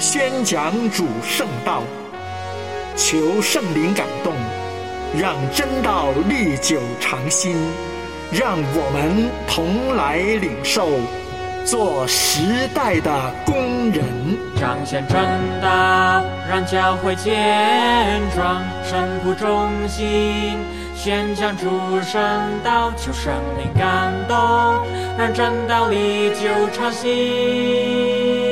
宣讲主圣道。求圣灵感动，让真道历久长新。让我们同来领受，做时代的工人。彰显真道，让教会健壮；神徒忠心。宣讲主圣道，求圣灵感动，让真道历久长新。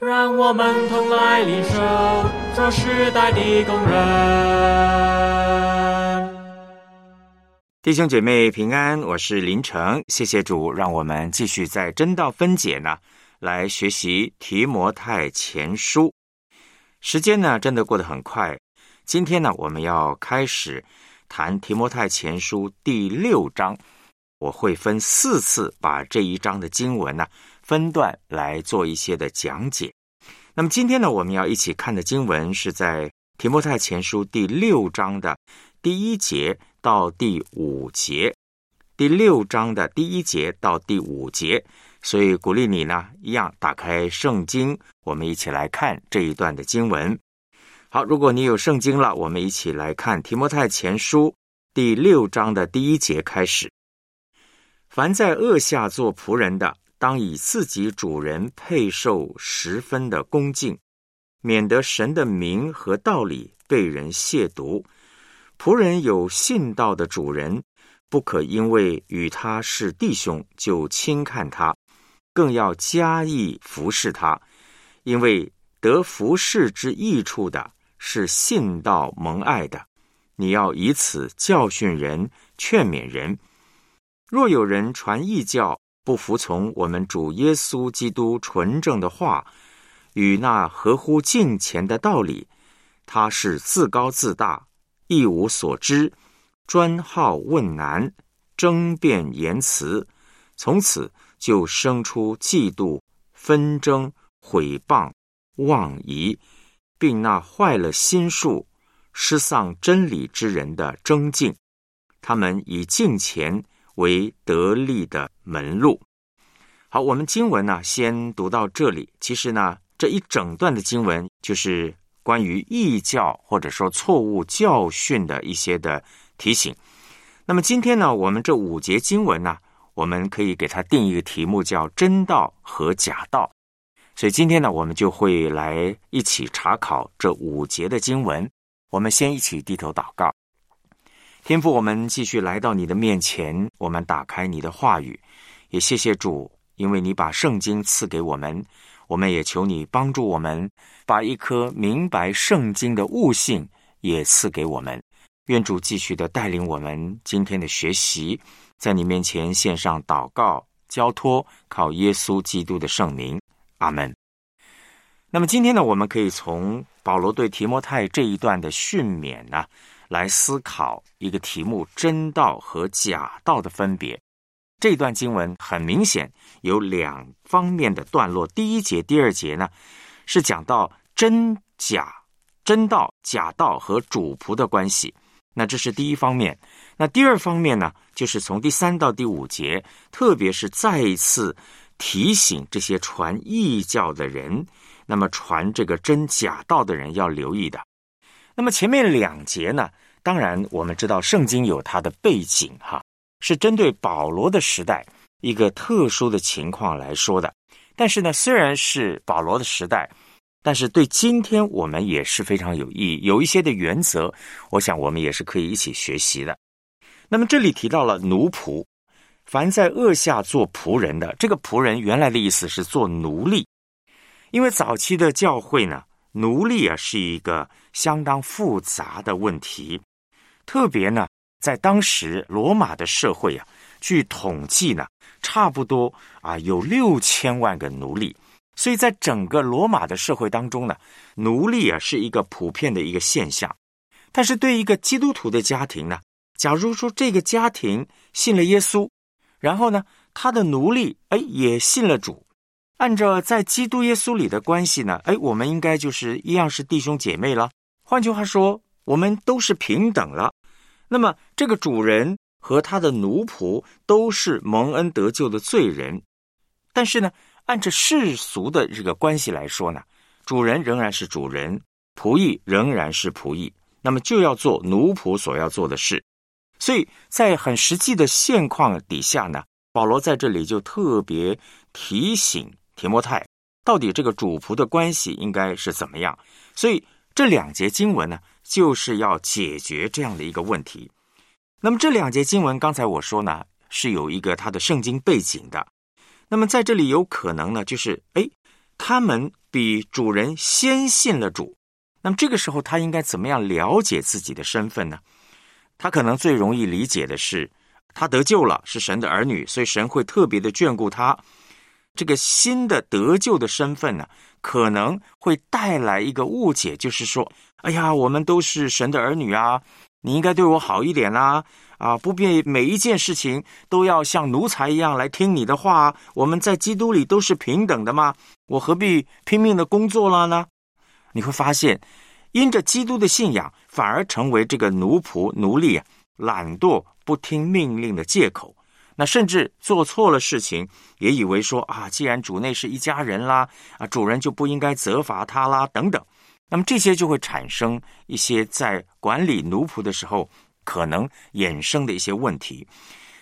让我们同来领受，这时代的工人。弟兄姐妹平安，我是林成，谢谢主，让我们继续在真道分解呢，来学习提摩太前书。时间呢，真的过得很快。今天呢，我们要开始谈提摩太前书第六章。我会分四次把这一章的经文呢分段来做一些的讲解。那么今天呢，我们要一起看的经文是在提摩太前书第六章的第一节到第五节。第六章的第一节到第五节，所以鼓励你呢，一样打开圣经，我们一起来看这一段的经文。好，如果你有圣经了，我们一起来看提摩太前书第六章的第一节开始。凡在恶下做仆人的，当以自己主人配受十分的恭敬，免得神的名和道理被人亵渎。仆人有信道的主人，不可因为与他是弟兄就轻看他，更要加以服侍他，因为得服侍之益处的。是信道蒙爱的，你要以此教训人、劝勉人。若有人传异教，不服从我们主耶稣基督纯正的话，与那合乎敬虔的道理，他是自高自大，一无所知，专好问难，争辩言辞，从此就生出嫉妒、纷争、毁谤、妄疑。并那坏了心术、失丧真理之人的争竞，他们以敬虔为得利的门路。好，我们经文呢，先读到这里。其实呢，这一整段的经文就是关于异教或者说错误教训的一些的提醒。那么今天呢，我们这五节经文呢，我们可以给它定一个题目，叫真道和假道。所以今天呢，我们就会来一起查考这五节的经文。我们先一起低头祷告，天父，我们继续来到你的面前，我们打开你的话语，也谢谢主，因为你把圣经赐给我们，我们也求你帮助我们，把一颗明白圣经的悟性也赐给我们。愿主继续的带领我们今天的学习，在你面前献上祷告交托，靠耶稣基督的圣名。阿门。那么今天呢，我们可以从保罗对提摩太这一段的训勉呢，来思考一个题目：真道和假道的分别。这段经文很明显有两方面的段落。第一节、第二节呢，是讲到真假、真道、假道和主仆的关系。那这是第一方面。那第二方面呢，就是从第三到第五节，特别是再一次。提醒这些传异教的人，那么传这个真假道的人要留意的。那么前面两节呢，当然我们知道圣经有它的背景哈，是针对保罗的时代一个特殊的情况来说的。但是呢，虽然是保罗的时代，但是对今天我们也是非常有意义，有一些的原则，我想我们也是可以一起学习的。那么这里提到了奴仆。凡在恶下做仆人的，这个仆人原来的意思是做奴隶，因为早期的教会呢，奴隶啊是一个相当复杂的问题，特别呢在当时罗马的社会啊，据统计呢，差不多啊有六千万个奴隶，所以在整个罗马的社会当中呢，奴隶啊是一个普遍的一个现象。但是对一个基督徒的家庭呢，假如说这个家庭信了耶稣，然后呢，他的奴隶哎也信了主，按照在基督耶稣里的关系呢，哎，我们应该就是一样是弟兄姐妹了。换句话说，我们都是平等了。那么这个主人和他的奴仆都是蒙恩得救的罪人，但是呢。按照世俗的这个关系来说呢，主人仍然是主人，仆役仍然是仆役，那么就要做奴仆所要做的事。所以在很实际的现况底下呢，保罗在这里就特别提醒提摩太，到底这个主仆的关系应该是怎么样。所以这两节经文呢，就是要解决这样的一个问题。那么这两节经文，刚才我说呢，是有一个它的圣经背景的。那么在这里有可能呢，就是哎，他们比主人先信了主。那么这个时候他应该怎么样了解自己的身份呢？他可能最容易理解的是，他得救了，是神的儿女，所以神会特别的眷顾他。这个新的得救的身份呢，可能会带来一个误解，就是说，哎呀，我们都是神的儿女啊，你应该对我好一点啦。啊，不必每一件事情都要像奴才一样来听你的话。我们在基督里都是平等的吗？我何必拼命的工作了呢？你会发现，因着基督的信仰，反而成为这个奴仆、奴隶啊，懒惰、不听命令的借口。那甚至做错了事情，也以为说啊，既然主内是一家人啦，啊，主人就不应该责罚他啦，等等。那么这些就会产生一些在管理奴仆的时候。可能衍生的一些问题，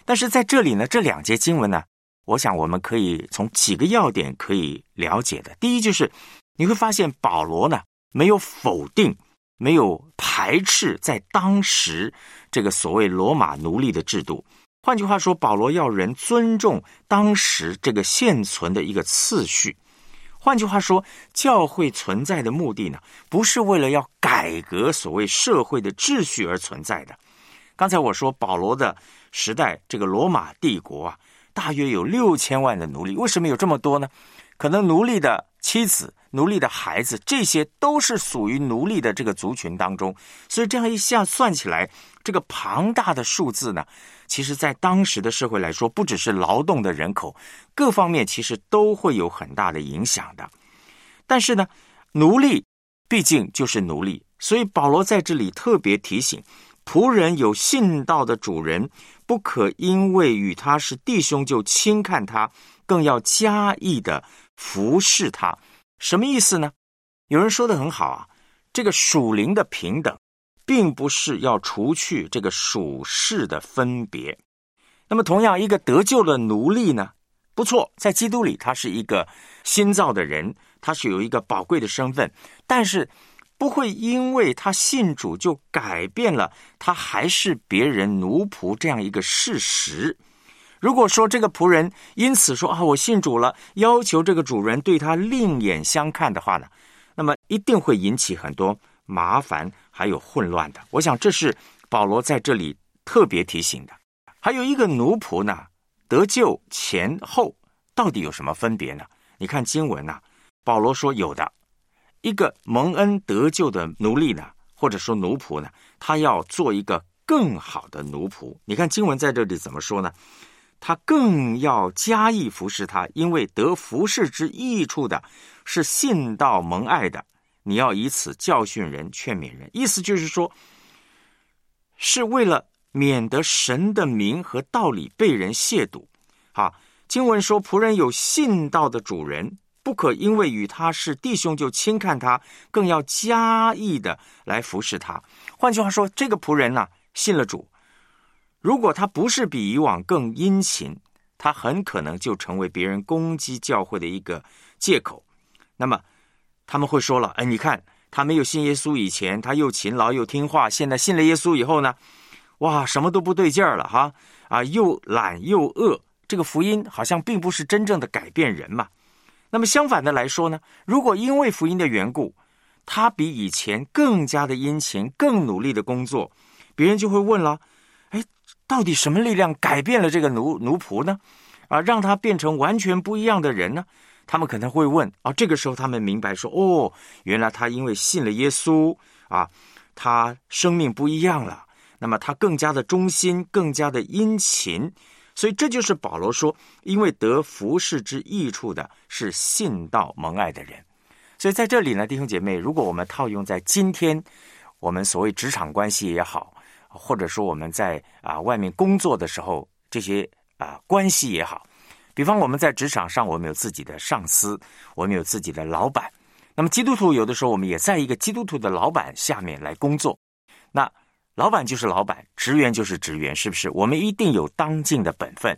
但是在这里呢，这两节经文呢，我想我们可以从几个要点可以了解的。第一就是你会发现保罗呢没有否定、没有排斥在当时这个所谓罗马奴隶的制度。换句话说，保罗要人尊重当时这个现存的一个次序。换句话说，教会存在的目的呢，不是为了要改革所谓社会的秩序而存在的。刚才我说保罗的时代，这个罗马帝国啊，大约有六千万的奴隶。为什么有这么多呢？可能奴隶的妻子、奴隶的孩子，这些都是属于奴隶的这个族群当中。所以这样一下算起来，这个庞大的数字呢，其实在当时的社会来说，不只是劳动的人口，各方面其实都会有很大的影响的。但是呢，奴隶毕竟就是奴隶，所以保罗在这里特别提醒。仆人有信道的主人，不可因为与他是弟兄就轻看他，更要加意的服侍他。什么意思呢？有人说的很好啊，这个属灵的平等，并不是要除去这个属世的分别。那么，同样一个得救的奴隶呢，不错，在基督里他是一个新造的人，他是有一个宝贵的身份，但是。不会因为他信主就改变了他还是别人奴仆这样一个事实。如果说这个仆人因此说啊，我信主了，要求这个主人对他另眼相看的话呢，那么一定会引起很多麻烦还有混乱的。我想这是保罗在这里特别提醒的。还有一个奴仆呢，得救前后到底有什么分别呢？你看经文呐，保罗说有的。一个蒙恩得救的奴隶呢，或者说奴仆呢，他要做一个更好的奴仆。你看经文在这里怎么说呢？他更要加以服侍他，因为得服侍之益处的是信道蒙爱的。你要以此教训人、劝勉人，意思就是说，是为了免得神的名和道理被人亵渎。好，经文说仆人有信道的主人。不可因为与他是弟兄就轻看他，更要加意的来服侍他。换句话说，这个仆人呢信了主，如果他不是比以往更殷勤，他很可能就成为别人攻击教会的一个借口。那么他们会说了：“哎，你看他没有信耶稣以前，他又勤劳又听话；现在信了耶稣以后呢，哇，什么都不对劲儿了哈！啊，又懒又恶，这个福音好像并不是真正的改变人嘛。”那么相反的来说呢，如果因为福音的缘故，他比以前更加的殷勤、更努力的工作，别人就会问了：到底什么力量改变了这个奴奴仆呢？啊，让他变成完全不一样的人呢？他们可能会问啊，这个时候他们明白说，哦，原来他因为信了耶稣啊，他生命不一样了，那么他更加的忠心，更加的殷勤，所以这就是保罗说，因为得服侍之益处的是信道蒙爱的人。所以在这里呢，弟兄姐妹，如果我们套用在今天，我们所谓职场关系也好，或者说我们在啊外面工作的时候，这些啊关系也好。比方我们在职场上，我们有自己的上司，我们有自己的老板。那么基督徒有的时候，我们也在一个基督徒的老板下面来工作。那老板就是老板，职员就是职员，是不是？我们一定有当尽的本分。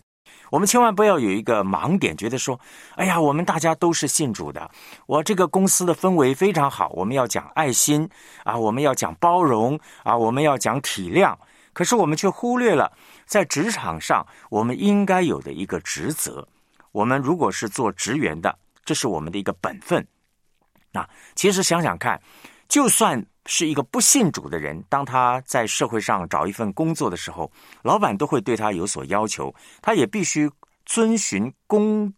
我们千万不要有一个盲点，觉得说：“哎呀，我们大家都是信主的，我这个公司的氛围非常好，我们要讲爱心啊，我们要讲包容啊，我们要讲体谅。”可是我们却忽略了。在职场上，我们应该有的一个职责。我们如果是做职员的，这是我们的一个本分。那其实想想看，就算是一个不信主的人，当他在社会上找一份工作的时候，老板都会对他有所要求，他也必须遵循公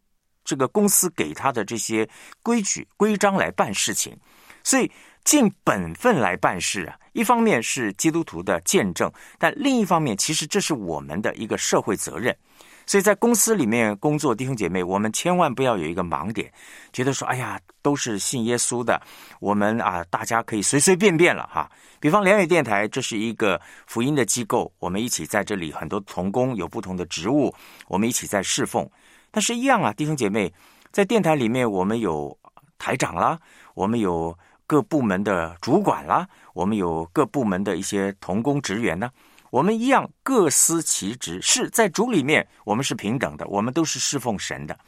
这个公司给他的这些规矩规章来办事情。所以。尽本分来办事啊，一方面是基督徒的见证，但另一方面，其实这是我们的一个社会责任。所以在公司里面工作，弟兄姐妹，我们千万不要有一个盲点，觉得说：“哎呀，都是信耶稣的，我们啊，大家可以随随便便了哈。”比方良友电台，这是一个福音的机构，我们一起在这里，很多同工有不同的职务，我们一起在侍奉。但是，一样啊，弟兄姐妹，在电台里面，我们有台长啦，我们有。各部门的主管啦，我们有各部门的一些同工职员呢，我们一样各司其职，是在主里面我们是平等的，我们都是侍奉神的。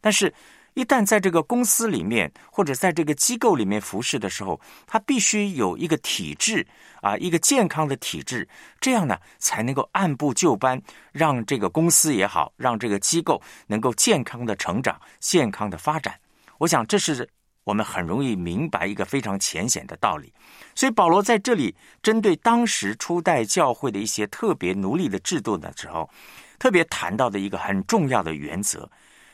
但是，一旦在这个公司里面或者在这个机构里面服侍的时候，他必须有一个体制啊，一个健康的体制，这样呢才能够按部就班，让这个公司也好，让这个机构能够健康的成长、健康的发展。我想这是。我们很容易明白一个非常浅显的道理，所以保罗在这里针对当时初代教会的一些特别奴隶的制度的时候，特别谈到的一个很重要的原则，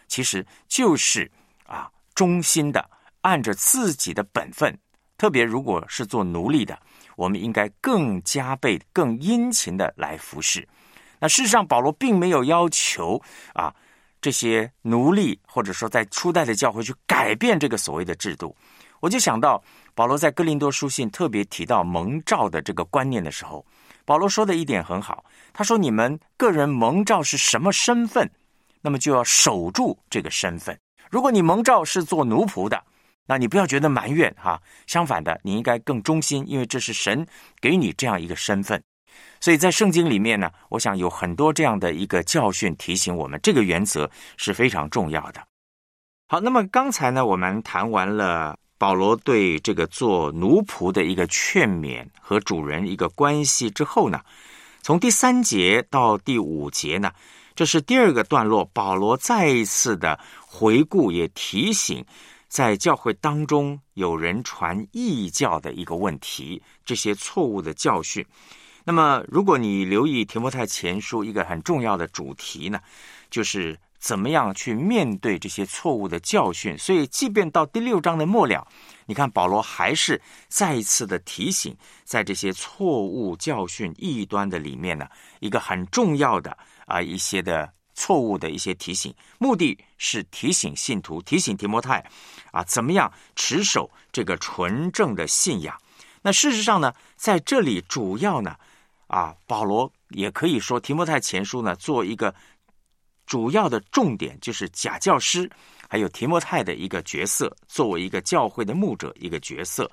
其实就是啊，忠心的按着自己的本分，特别如果是做奴隶的，我们应该更加倍、更殷勤的来服侍。那事实上，保罗并没有要求啊。这些奴隶，或者说在初代的教会去改变这个所谓的制度，我就想到保罗在哥林多书信特别提到蒙召的这个观念的时候，保罗说的一点很好，他说：“你们个人蒙召是什么身份，那么就要守住这个身份。如果你蒙召是做奴仆的，那你不要觉得埋怨哈，相反的，你应该更忠心，因为这是神给你这样一个身份。”所以在圣经里面呢，我想有很多这样的一个教训提醒我们，这个原则是非常重要的。好，那么刚才呢，我们谈完了保罗对这个做奴仆的一个劝勉和主人一个关系之后呢，从第三节到第五节呢，这是第二个段落，保罗再一次的回顾，也提醒在教会当中有人传异教的一个问题，这些错误的教训。那么，如果你留意提摩太前书一个很重要的主题呢，就是怎么样去面对这些错误的教训。所以，即便到第六章的末了，你看保罗还是再一次的提醒，在这些错误教训异端的里面呢，一个很重要的啊一些的错误的一些提醒，目的是提醒信徒，提醒提摩太啊，怎么样持守这个纯正的信仰。那事实上呢，在这里主要呢。啊，保罗也可以说，提摩太前书呢，做一个主要的重点，就是假教师，还有提摩太的一个角色，作为一个教会的牧者一个角色。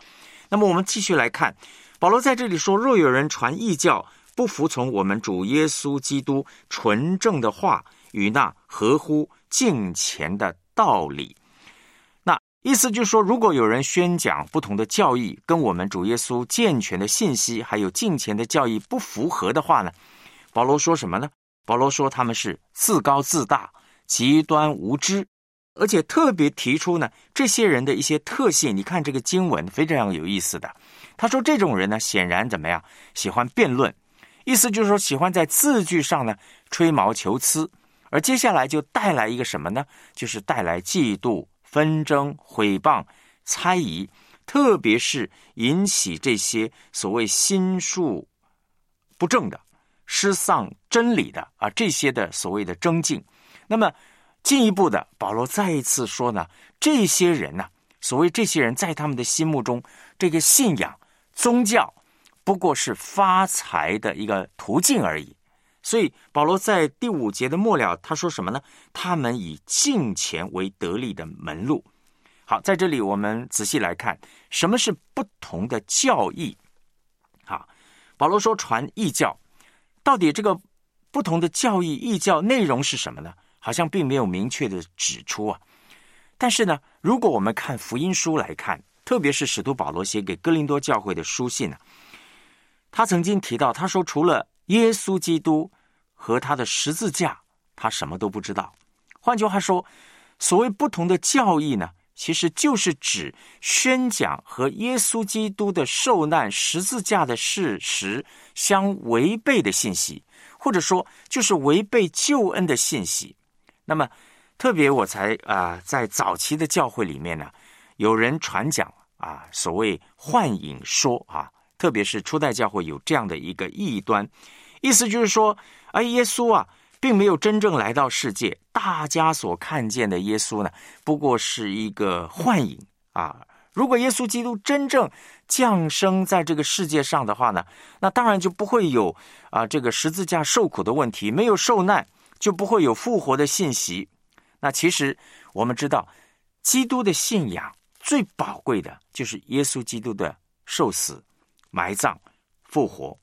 那么，我们继续来看，保罗在这里说：若有人传异教，不服从我们主耶稣基督纯正的话与那合乎敬虔的道理。意思就是说，如果有人宣讲不同的教义，跟我们主耶稣健全的信息还有近前的教义不符合的话呢？保罗说什么呢？保罗说他们是自高自大、极端无知，而且特别提出呢这些人的一些特性。你看这个经文非常有意思的，他说这种人呢显然怎么样？喜欢辩论，意思就是说喜欢在字句上呢吹毛求疵，而接下来就带来一个什么呢？就是带来嫉妒。纷争、毁谤、猜疑，特别是引起这些所谓心术不正的、失丧真理的啊这些的所谓的争竞。那么进一步的，保罗再一次说呢，这些人呢，所谓这些人在他们的心目中，这个信仰宗教不过是发财的一个途径而已。所以保罗在第五节的末了，他说什么呢？他们以敬钱为得利的门路。好，在这里我们仔细来看，什么是不同的教义？好，保罗说传异教，到底这个不同的教义异教内容是什么呢？好像并没有明确的指出啊。但是呢，如果我们看福音书来看，特别是使徒保罗写给哥林多教会的书信呢，他曾经提到，他说除了耶稣基督和他的十字架，他什么都不知道。换句话说，所谓不同的教义呢，其实就是指宣讲和耶稣基督的受难、十字架的事实相违背的信息，或者说就是违背救恩的信息。那么，特别我才啊，在早期的教会里面呢，有人传讲啊，所谓幻影说啊，特别是初代教会有这样的一个异端。意思就是说，哎，耶稣啊，并没有真正来到世界。大家所看见的耶稣呢，不过是一个幻影啊。如果耶稣基督真正降生在这个世界上的话呢，那当然就不会有啊这个十字架受苦的问题，没有受难，就不会有复活的信息。那其实我们知道，基督的信仰最宝贵的就是耶稣基督的受死、埋葬、复活。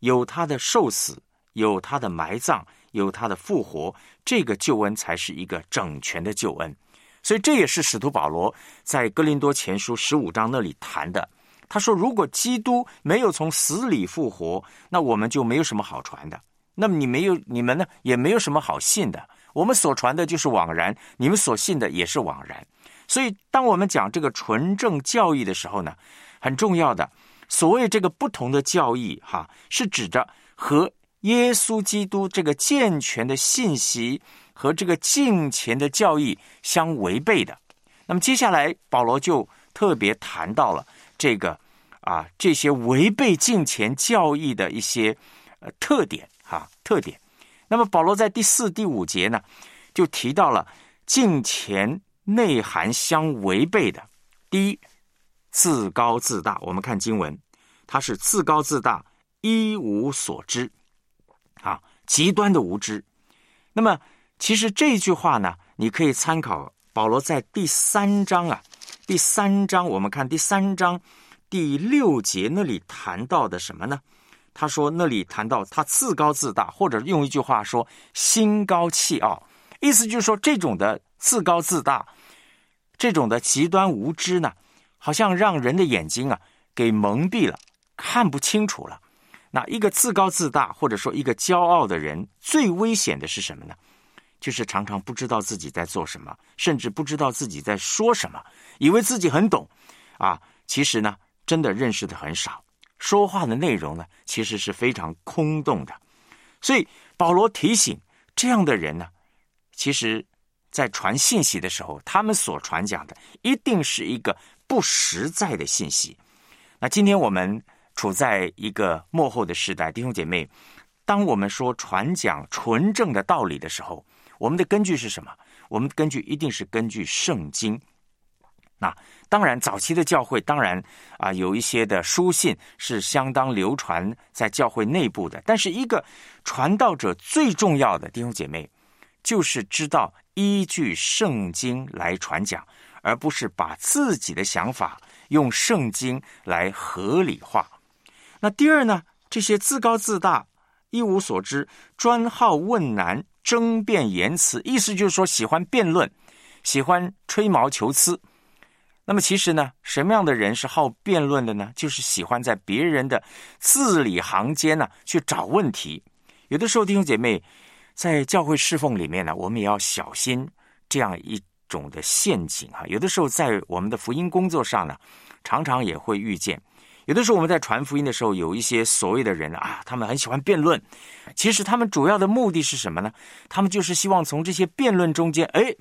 有他的受死，有他的埋葬，有他的复活，这个救恩才是一个整全的救恩。所以这也是使徒保罗在哥林多前书十五章那里谈的。他说：“如果基督没有从死里复活，那我们就没有什么好传的。那么你没有，你们呢，也没有什么好信的。我们所传的就是枉然，你们所信的也是枉然。所以，当我们讲这个纯正教义的时候呢，很重要的。”所谓这个不同的教义，哈，是指着和耶稣基督这个健全的信息和这个敬虔的教义相违背的。那么接下来保罗就特别谈到了这个啊这些违背敬虔教义的一些呃特点，哈特点。那么保罗在第四、第五节呢，就提到了敬虔内涵相违背的。第一。自高自大，我们看经文，他是自高自大，一无所知，啊，极端的无知。那么，其实这句话呢，你可以参考保罗在第三章啊，第三章我们看第三章第六节那里谈到的什么呢？他说那里谈到他自高自大，或者用一句话说心高气傲，意思就是说这种的自高自大，这种的极端无知呢。好像让人的眼睛啊给蒙蔽了，看不清楚了。那一个自高自大，或者说一个骄傲的人，最危险的是什么呢？就是常常不知道自己在做什么，甚至不知道自己在说什么，以为自己很懂，啊，其实呢，真的认识的很少，说话的内容呢，其实是非常空洞的。所以保罗提醒这样的人呢，其实，在传信息的时候，他们所传讲的一定是一个。不实在的信息。那今天我们处在一个幕后的时代，弟兄姐妹，当我们说传讲纯正的道理的时候，我们的根据是什么？我们根据一定是根据圣经。那当然，早期的教会当然啊，有一些的书信是相当流传在教会内部的。但是，一个传道者最重要的弟兄姐妹，就是知道依据圣经来传讲。而不是把自己的想法用圣经来合理化。那第二呢？这些自高自大、一无所知、专好问难、争辩言辞，意思就是说喜欢辩论、喜欢吹毛求疵。那么其实呢，什么样的人是好辩论的呢？就是喜欢在别人的字里行间呢去找问题。有的时候，弟兄姐妹在教会侍奉里面呢，我们也要小心这样一。种的陷阱啊，有的时候在我们的福音工作上呢，常常也会遇见。有的时候我们在传福音的时候，有一些所谓的人啊，他们很喜欢辩论。其实他们主要的目的是什么呢？他们就是希望从这些辩论中间，哎，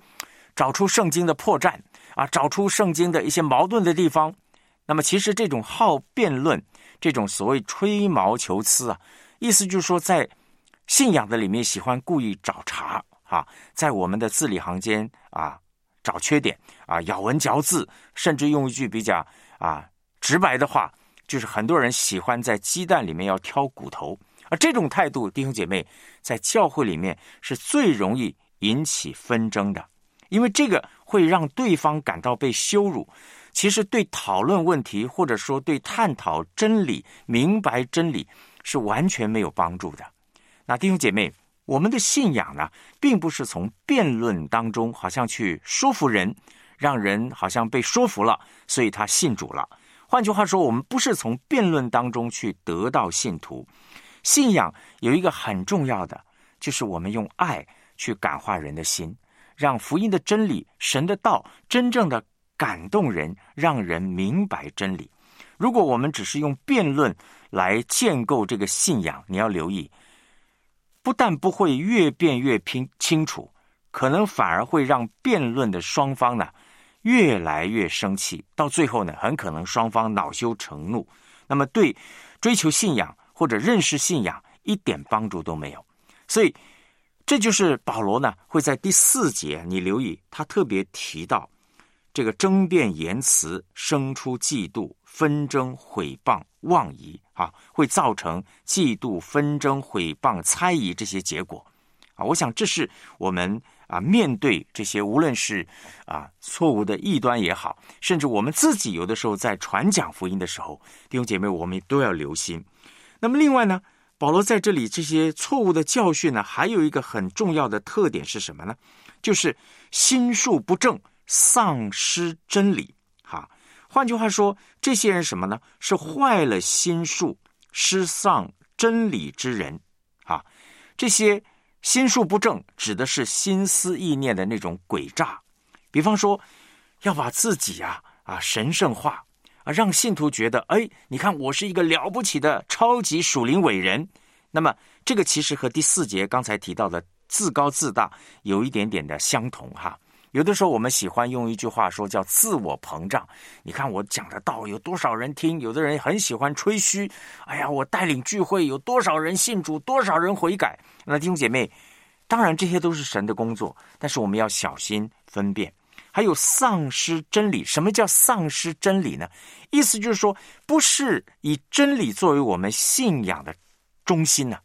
找出圣经的破绽啊，找出圣经的一些矛盾的地方。那么，其实这种好辩论，这种所谓吹毛求疵啊，意思就是说，在信仰的里面喜欢故意找茬啊，在我们的字里行间啊找缺点啊，咬文嚼字，甚至用一句比较啊直白的话，就是很多人喜欢在鸡蛋里面要挑骨头，而这种态度，弟兄姐妹在教会里面是最容易引起纷争的，因为这个会让对方感到被羞辱。其实对讨论问题，或者说对探讨真理、明白真理，是完全没有帮助的。那弟兄姐妹，我们的信仰呢，并不是从辩论当中好像去说服人，让人好像被说服了，所以他信主了。换句话说，我们不是从辩论当中去得到信徒。信仰有一个很重要的，就是我们用爱去感化人的心，让福音的真理、神的道真正的。感动人，让人明白真理。如果我们只是用辩论来建构这个信仰，你要留意，不但不会越辩越拼清楚，可能反而会让辩论的双方呢越来越生气，到最后呢，很可能双方恼羞成怒。那么对追求信仰或者认识信仰一点帮助都没有。所以，这就是保罗呢会在第四节，你留意他特别提到。这个争辩言辞生出嫉妒、纷争、毁谤、妄疑啊，会造成嫉妒、纷争、毁谤、猜疑这些结果啊。我想这是我们啊面对这些无论是啊错误的异端也好，甚至我们自己有的时候在传讲福音的时候，弟兄姐妹，我们都要留心。那么另外呢，保罗在这里这些错误的教训呢，还有一个很重要的特点是什么呢？就是心术不正。丧失真理，换句话说，这些人什么呢？是坏了心术、失丧真理之人，啊，这些心术不正，指的是心思意念的那种诡诈。比方说，要把自己啊啊神圣化啊，让信徒觉得，哎，你看我是一个了不起的超级属灵伟人。那么，这个其实和第四节刚才提到的自高自大有一点点的相同，哈。有的时候我们喜欢用一句话说叫自我膨胀。你看我讲的道有多少人听？有的人很喜欢吹嘘。哎呀，我带领聚会有多少人信主，多少人悔改？那弟兄姐妹，当然这些都是神的工作，但是我们要小心分辨。还有丧失真理，什么叫丧失真理呢？意思就是说，不是以真理作为我们信仰的中心呢。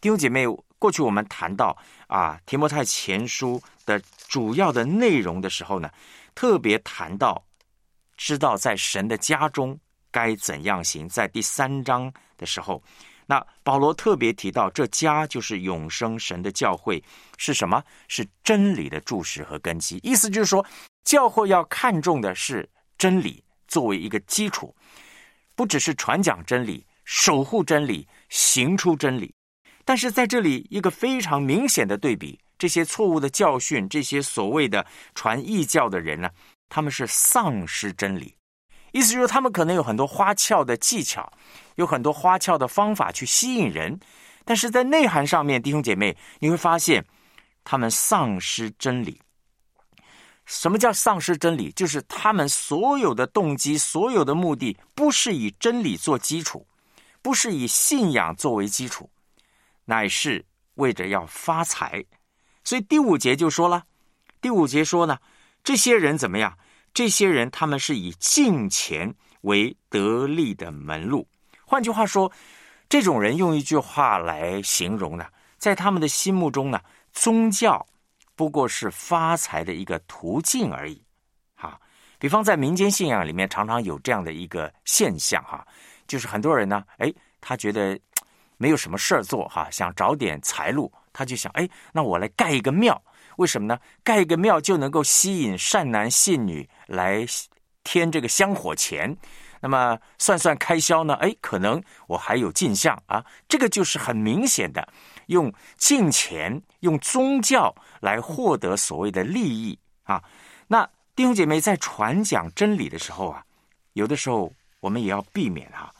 弟兄姐妹，过去我们谈到啊，提摩太前书的。主要的内容的时候呢，特别谈到，知道在神的家中该怎样行。在第三章的时候，那保罗特别提到，这家就是永生神的教会，是什么？是真理的柱石和根基。意思就是说，教会要看重的是真理作为一个基础，不只是传讲真理、守护真理、行出真理。但是在这里一个非常明显的对比。这些错误的教训，这些所谓的传异教的人呢，他们是丧失真理，意思就是，他们可能有很多花俏的技巧，有很多花俏的方法去吸引人，但是在内涵上面，弟兄姐妹，你会发现他们丧失真理。什么叫丧失真理？就是他们所有的动机、所有的目的，不是以真理做基础，不是以信仰作为基础，乃是为着要发财。所以第五节就说了，第五节说呢，这些人怎么样？这些人他们是以敬钱为得利的门路。换句话说，这种人用一句话来形容呢，在他们的心目中呢，宗教不过是发财的一个途径而已。哈，比方在民间信仰里面，常常有这样的一个现象哈，就是很多人呢，哎，他觉得没有什么事儿做哈，想找点财路。他就想，哎，那我来盖一个庙，为什么呢？盖一个庙就能够吸引善男信女来添这个香火钱，那么算算开销呢？哎，可能我还有进项啊。这个就是很明显的用金钱、用宗教来获得所谓的利益啊。那弟兄姐妹在传讲真理的时候啊，有的时候我们也要避免啊，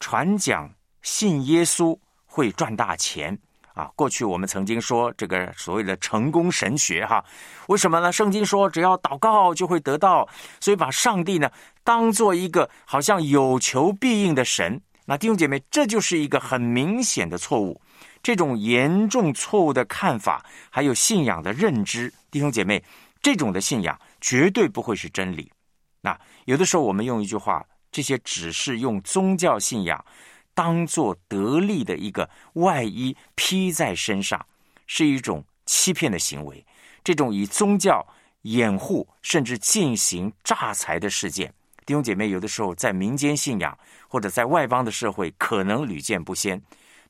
传讲信耶稣会赚大钱。啊，过去我们曾经说这个所谓的成功神学哈，为什么呢？圣经说只要祷告就会得到，所以把上帝呢当做一个好像有求必应的神。那弟兄姐妹，这就是一个很明显的错误。这种严重错误的看法，还有信仰的认知，弟兄姐妹，这种的信仰绝对不会是真理。那有的时候我们用一句话，这些只是用宗教信仰。当做得力的一个外衣披在身上，是一种欺骗的行为。这种以宗教掩护甚至进行诈财的事件，弟兄姐妹，有的时候在民间信仰或者在外邦的社会可能屡见不鲜。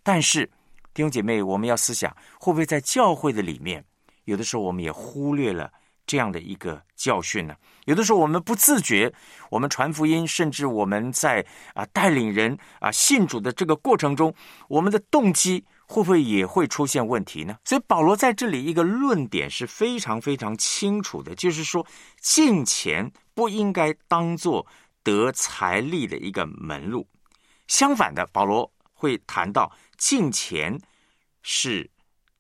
但是，弟兄姐妹，我们要思想，会不会在教会的里面，有的时候我们也忽略了这样的一个教训呢？有的时候我们不自觉，我们传福音，甚至我们在啊带领人啊信主的这个过程中，我们的动机会不会也会出现问题呢？所以保罗在这里一个论点是非常非常清楚的，就是说敬钱不应该当做得财力的一个门路，相反的，保罗会谈到敬钱是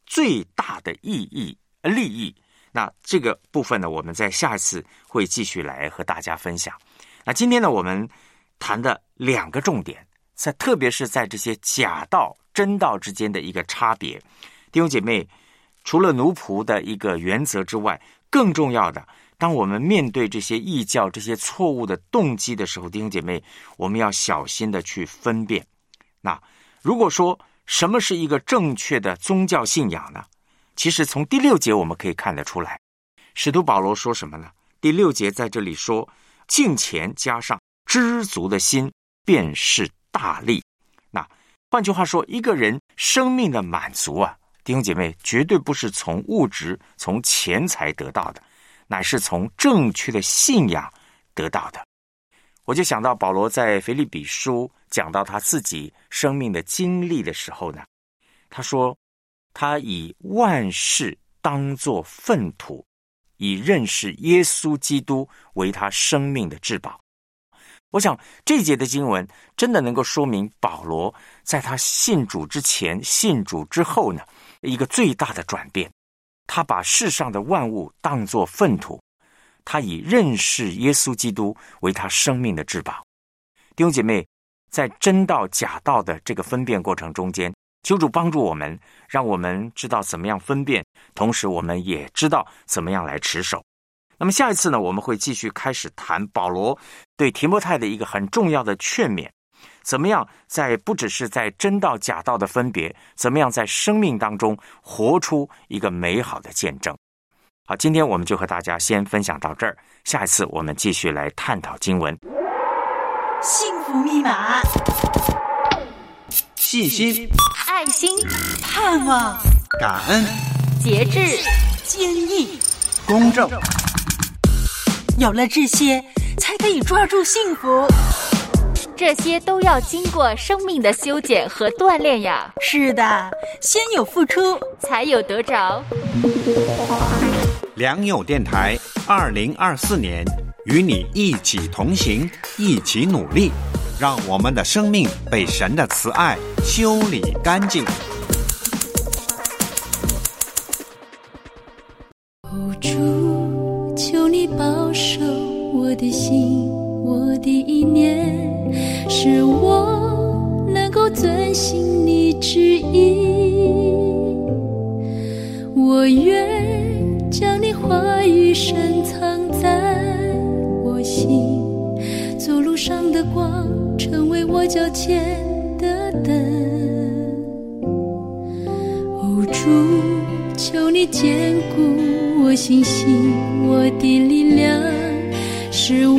最大的意义利益。那这个部分呢，我们在下一次会继续来和大家分享。那今天呢，我们谈的两个重点，在特别是在这些假道真道之间的一个差别。弟兄姐妹，除了奴仆的一个原则之外，更重要的，当我们面对这些异教、这些错误的动机的时候，弟兄姐妹，我们要小心的去分辨。那如果说什么是一个正确的宗教信仰呢？其实从第六节我们可以看得出来，使徒保罗说什么呢？第六节在这里说：“敬钱加上知足的心，便是大利。”那换句话说，一个人生命的满足啊，弟兄姐妹，绝对不是从物质、从钱财得到的，乃是从正确的信仰得到的。我就想到保罗在腓利比书讲到他自己生命的经历的时候呢，他说。他以万事当作粪土，以认识耶稣基督为他生命的至宝。我想这一节的经文真的能够说明保罗在他信主之前、信主之后呢一个最大的转变。他把世上的万物当作粪土，他以认识耶稣基督为他生命的至宝。弟兄姐妹，在真道假道的这个分辨过程中间。求主帮助我们，让我们知道怎么样分辨，同时我们也知道怎么样来持守。那么下一次呢，我们会继续开始谈保罗对提摩太的一个很重要的劝勉：怎么样在不只是在真道假道的分别，怎么样在生命当中活出一个美好的见证。好，今天我们就和大家先分享到这儿，下一次我们继续来探讨经文。幸福密码。信心、爱心、盼望、感恩、节制、坚毅、公正，有了这些，才可以抓住幸福。这些都要经过生命的修剪和锻炼呀。是的，先有付出，才有得着。良友电台，二零二四年与你一起同行，一起努力。让我们的生命被神的慈爱修理干净。主，求你保守我的心，我的意念，使我能够遵行你旨意。我愿将你话语深藏在我心，走路上的光。成为我脚前坚固我信，我的力量，是。